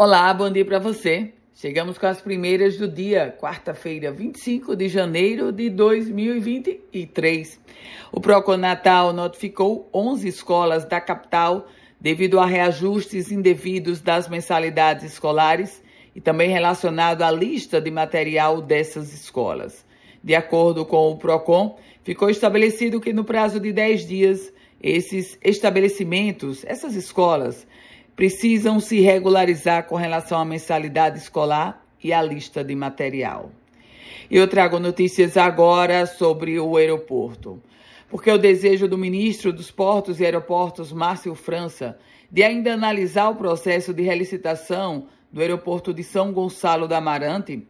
Olá, bom dia para você. Chegamos com as primeiras do dia, quarta-feira, 25 de janeiro de 2023. O Procon Natal notificou 11 escolas da capital devido a reajustes indevidos das mensalidades escolares e também relacionado à lista de material dessas escolas. De acordo com o Procon, ficou estabelecido que no prazo de 10 dias esses estabelecimentos, essas escolas, precisam se regularizar com relação à mensalidade escolar e à lista de material. Eu trago notícias agora sobre o aeroporto, porque o desejo do ministro dos Portos e Aeroportos, Márcio França, de ainda analisar o processo de relicitação do aeroporto de São Gonçalo da Amarante,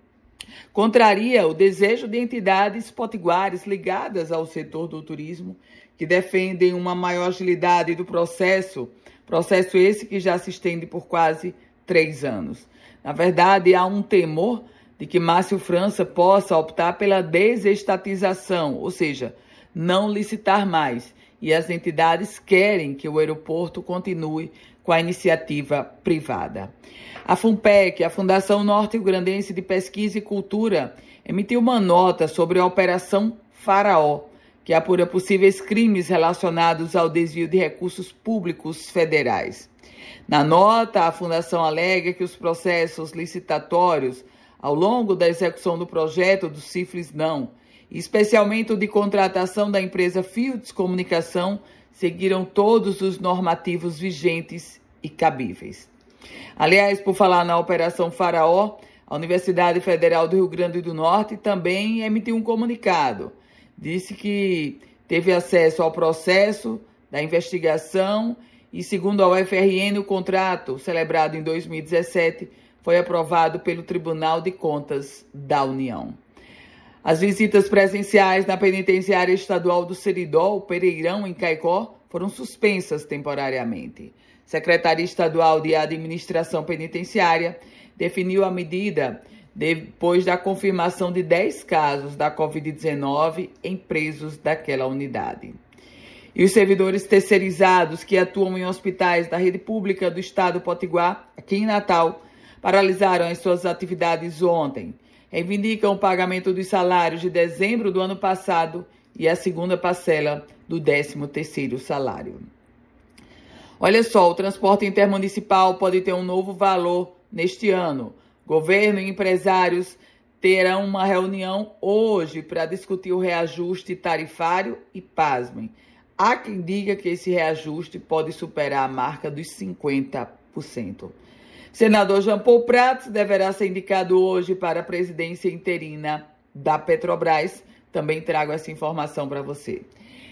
contraria o desejo de entidades potiguares ligadas ao setor do turismo, que defendem uma maior agilidade do processo Processo esse que já se estende por quase três anos. Na verdade, há um temor de que Márcio França possa optar pela desestatização, ou seja, não licitar mais. E as entidades querem que o aeroporto continue com a iniciativa privada. A FUNPEC, a Fundação Norte-Grandense de Pesquisa e Cultura, emitiu uma nota sobre a Operação Faraó, que apura possíveis crimes relacionados ao desvio de recursos públicos federais. Na nota, a Fundação alega que os processos licitatórios ao longo da execução do projeto do Cifres Não, especialmente o de contratação da empresa Fields Comunicação, seguiram todos os normativos vigentes e cabíveis. Aliás, por falar na Operação Faraó, a Universidade Federal do Rio Grande do Norte também emitiu um comunicado disse que teve acesso ao processo da investigação e, segundo a UFRN, o contrato celebrado em 2017 foi aprovado pelo Tribunal de Contas da União. As visitas presenciais na penitenciária estadual do Seridó, Pereirão, em Caicó, foram suspensas temporariamente. Secretaria Estadual de Administração Penitenciária definiu a medida depois da confirmação de 10 casos da Covid-19 em presos daquela unidade. E os servidores terceirizados que atuam em hospitais da rede pública do estado Potiguar, aqui em Natal, paralisaram as suas atividades ontem. Reivindicam o pagamento dos salários de dezembro do ano passado e a segunda parcela do 13º salário. Olha só, o transporte intermunicipal pode ter um novo valor neste ano. Governo e empresários terão uma reunião hoje para discutir o reajuste tarifário e, pasmem, há quem diga que esse reajuste pode superar a marca dos 50%. Senador Jean Paul Prats deverá ser indicado hoje para a presidência interina da Petrobras. Também trago essa informação para você.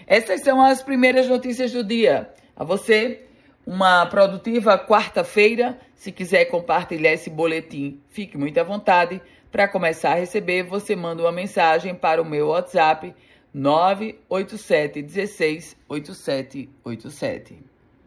Essas são as primeiras notícias do dia. A você, uma produtiva quarta-feira. Se quiser compartilhar esse boletim, fique muito à vontade. Para começar a receber, você manda uma mensagem para o meu WhatsApp 987 16 8787.